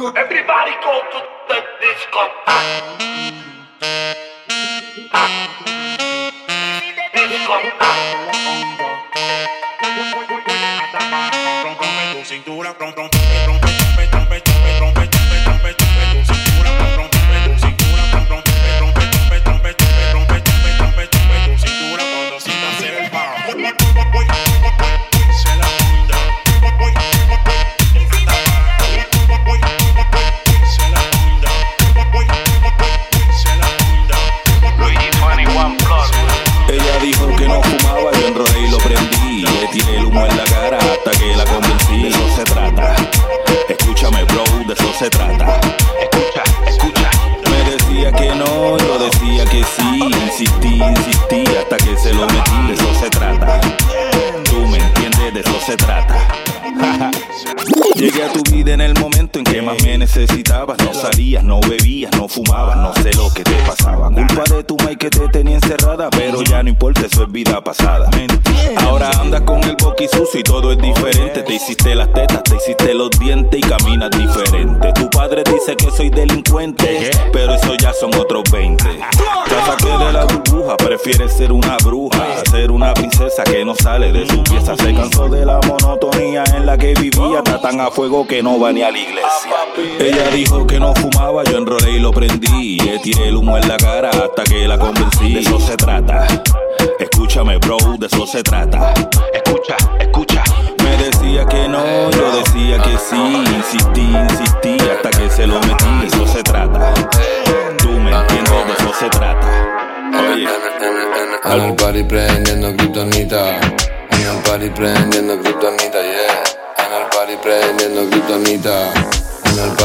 Everybody go to the disco. Cintura, rompe, rompe, rompe, rompe, rompe, rompe, se trata. Escucha, escucha. Me decía que no, yo decía que sí. Insistí, insistí hasta que se lo metí. De eso se trata. Tú me entiendes, de eso se trata. Llegué a tu vida en el momento necesitabas. No salías, no bebías, no fumabas, no sé lo que te pasaba. Culpa de tu Mike que te tenía encerrada, pero ya no importa, eso es vida pasada. Ahora andas con el boqui sucio y todo es diferente. Te hiciste las tetas, te hiciste los dientes y caminas diferente. Tu padre dice que soy delincuente, pero eso ya son otros 20. Ya saqué de la burbuja, prefieres ser una bruja, ser una princesa que no sale de su pieza. Se cansó de la monotonía en la que vivía, está tan a fuego que no va ni a la iglesia. Ella dijo que no fumaba, yo enrolé y lo prendí. Le tiré el humo en la cara hasta que la convencí. De eso se trata. Escúchame, bro, de eso se trata. Escucha, escucha. Me decía que no, yo decía que sí. Insistí, insistí hasta que se lo metí. De eso se trata. Tú me entiendes, de eso se trata. Oye. El party prendiendo kriptonita. En el party prendiendo kriptonita, yeah. En el party prendiendo kriptonita.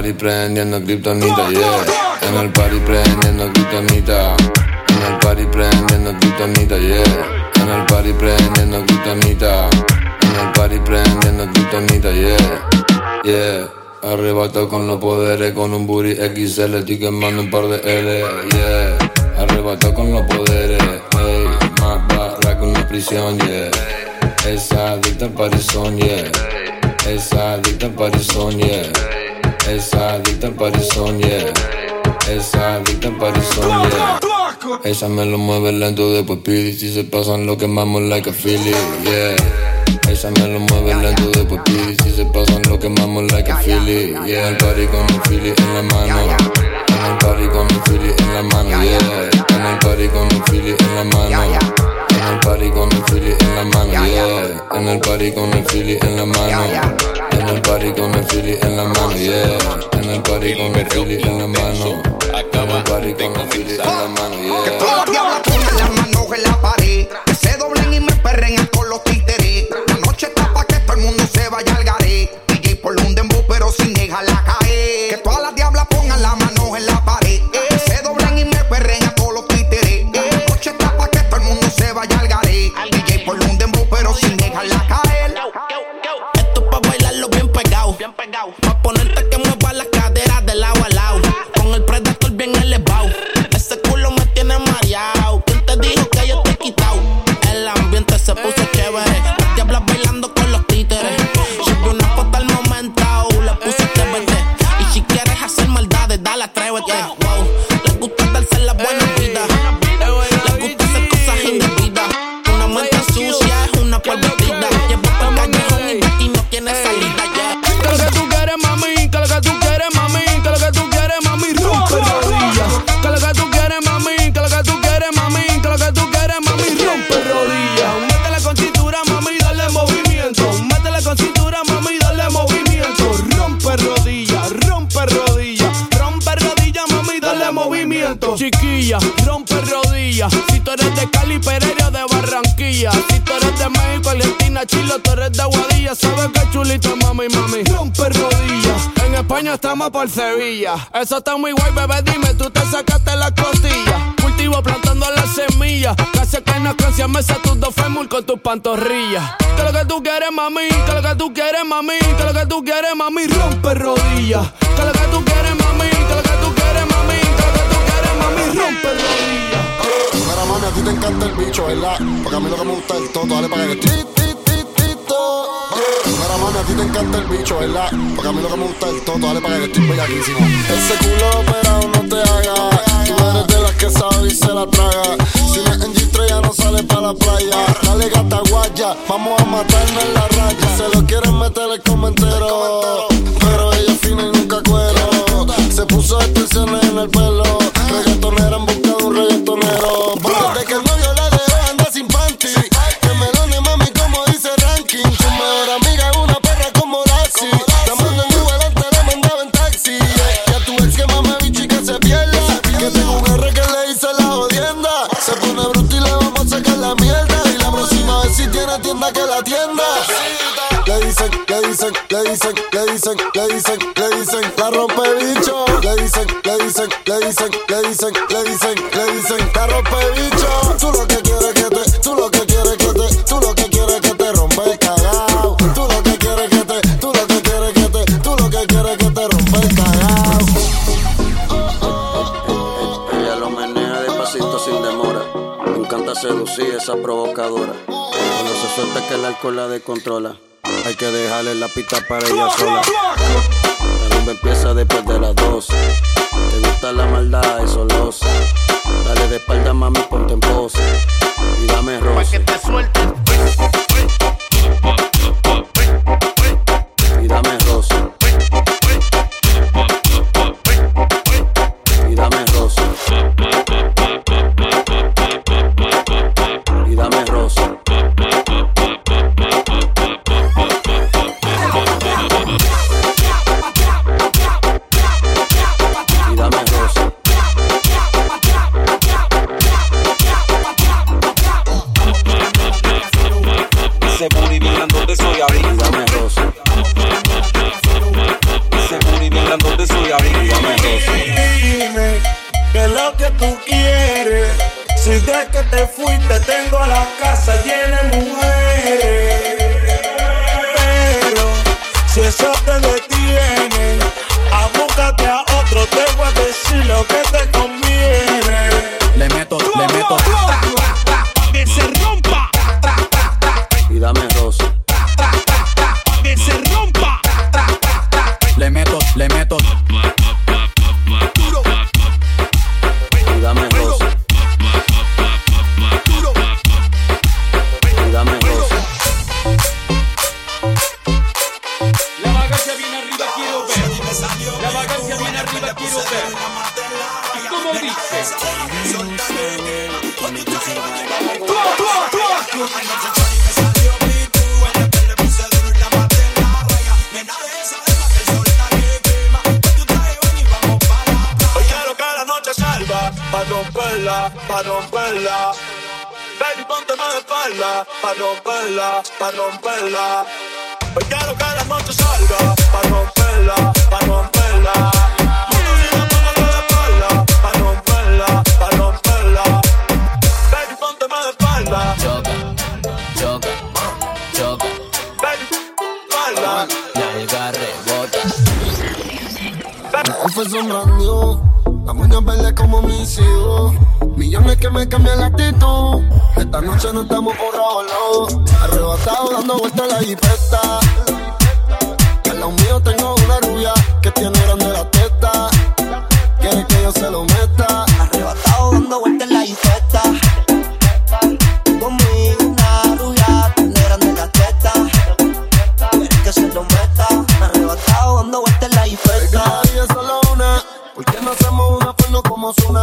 Party prendiendo kriptonita, yeah. En el party prendiendo kriptonita. En el party prendiendo kriptonita, yeah. En el party prendiendo kriptonita. En el party prendiendo kriptonita, yeah. Yeah. Arrebato con los poderes, con un booty XL, estoy quemando un par de L, yeah. Arrebato con los poderes, hey, más barra que una prisión, yeah. Esa adicta al parizón, yeah. Esa adicta al parizón, yeah. Esa adicta al parizón, yeah. Esa adicta al parizón, yeah. Esa me lo mueve lento, después pide si se pasan lo quemamos like a Philly, yeah. Esa me lo mueve lento, después pide si se pasan lo quemamos like a Philly, yeah. El party con el Philly en la mano. En el party con el Philly en la mano, yeah. En el party con el Philly en la mano. El party con el Philly en la mano, yeah. En el party con el Philly en la mano. En el party con el Philly en la mano, yeah. En el party con el Philly en la mano. En el party con el Philly en la mano, Que yeah. pongan movimiento. Chiquilla, rompe rodillas. Si tú eres de Cali, Pereira, de Barranquilla. Si tú eres de México, Argentina, Chile, tú eres de Guadilla. Sabes que chulito, mami, mami. Rompe rodillas. En España estamos por Sevilla. Eso está muy guay, bebé. Dime, tú te sacaste la costilla. Cultivo plantando las semillas. Casi que no canción me tus dos fémur con tus pantorrillas. ¿Qué es lo que tú quieres, mami? ¿Qué es lo que tú quieres, mami? ¿Qué es lo que tú quieres, mami? Rompe rodillas. Ti te encanta el bicho, ¿verdad? Porque a mí lo que me gusta es el toto, dale para que ti, ti, ti, ti, to. Mira, mami, a ti te encanta el bicho, ¿verdad? Porque a mí lo que me gusta es el toto, dale para que estoy bellaquísimo. Ese culo operado no te haga. Tú eres de las que sabe y se la traga. Si no es en G3 ya no sale para la playa. Dale gata guaya, vamos a matarnos en la tienda. Le dicen, le dicen, le dicen, le dicen, le dicen, le dicen, la rompe bicho. Le dicen, le dicen, le dicen, le dicen, le dicen, le dicen, la rompe bicho. Alcohol la descontrola. Hay que dejarle la pista para ella sola. Pa' romperla. Baby, ponte más espalda pa' romperla, pa' romperla. Hoy quiero que la noche que me cambian la actitud. Esta noche no estamos por lodo. Arrebatado dando vueltas la jipeta. Al lado mío tengo una rubia que tiene grande la teta. Quiere que yo se lo meta. Arrebatado dando vueltas en la infesta. Conmigo una rubia, tiene grande la teta. Quieres que se lo meta. Arrebatado dando vueltas en la infesta. Cada día es solo una. ¿Por qué no hacemos una porno como Zuna?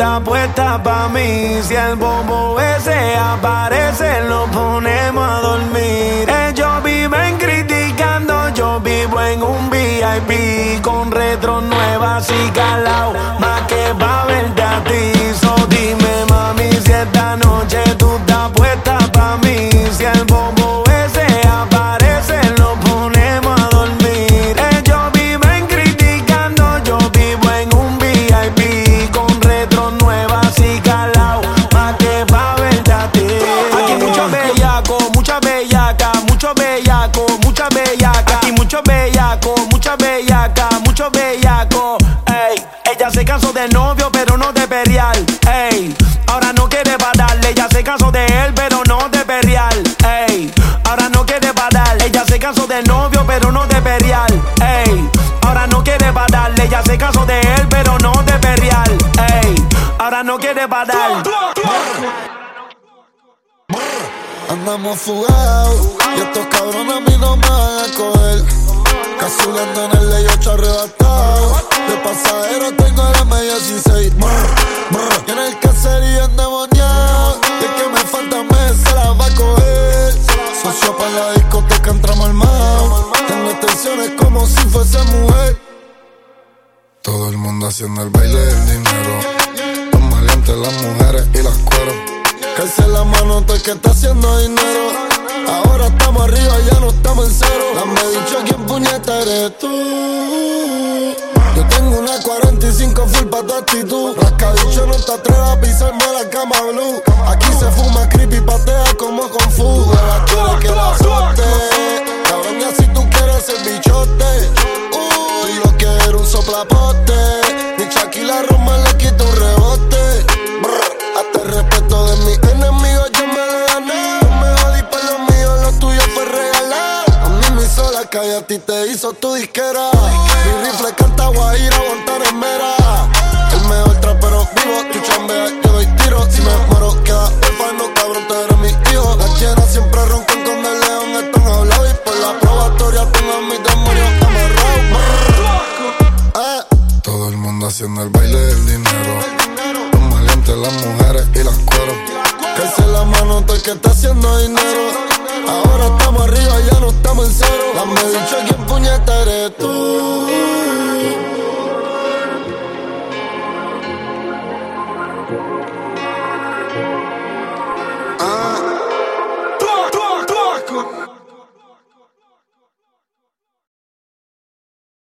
Estás puesta pa' mí. Si el bobo ese aparece lo ponemos a dormir. Ellos viven criticando, yo vivo en un VIP Con retro nuevas y calao, más que pa' mucho bellaco, mucha bellaca. Aquí mucho bellaco, mucha bellaca, mucho bellaco. Ey, ella se casó de novio, pero no de perrear. Ey, ahora no quiere darle Ella se casó de él, pero no de perrear. Ey, ahora no quiere darle Ella se casó de novio, pero no de perrear. Ey, ahora no quiere darle Ella se casó de él, pero no de perrear. Ey, ahora no quiere parar. Andamos fugados y estos cabrones a mí no me van a coger. Casulando en el ley 8 arrebatado. De pasajero tengo la media 16. Y en el caserío endemoniado. Y que me falta mes se la va a coger. Socio para la discoteca entramos armados. Tengo tensiones como si fuese mujer. Todo el mundo haciendo el baile del dinero. Los maleantes, las mujeres y las cueros. Calce la mano el que está haciendo dinero. Ahora estamos arriba, ya no estamos en cero. Dame dicho quién puñeta eres tú. Yo tengo una 45 full pa' tu actitud. Rascadicho no te atrevas a pisarme la cama blue. Hizo tu disquera. Mi rifle canta guajira, Guantanamera. El mejor trapero vivo, tú chambeas, yo doy tiro. Si me muero, queda orfano, cabrón, tú eres mi hijo. Las llenas siempre roncan con el león, están hablados. Y por la probatoria tengo a mis demonios amarrados. Eh. Todo el mundo haciendo el baile del dinero. Los maleantes, las mujeres y las cueros. Que la mano todo el que está haciendo dinero. Ahora estamos arriba, estamos en cero. Dame dicho quién puñeta eres tú.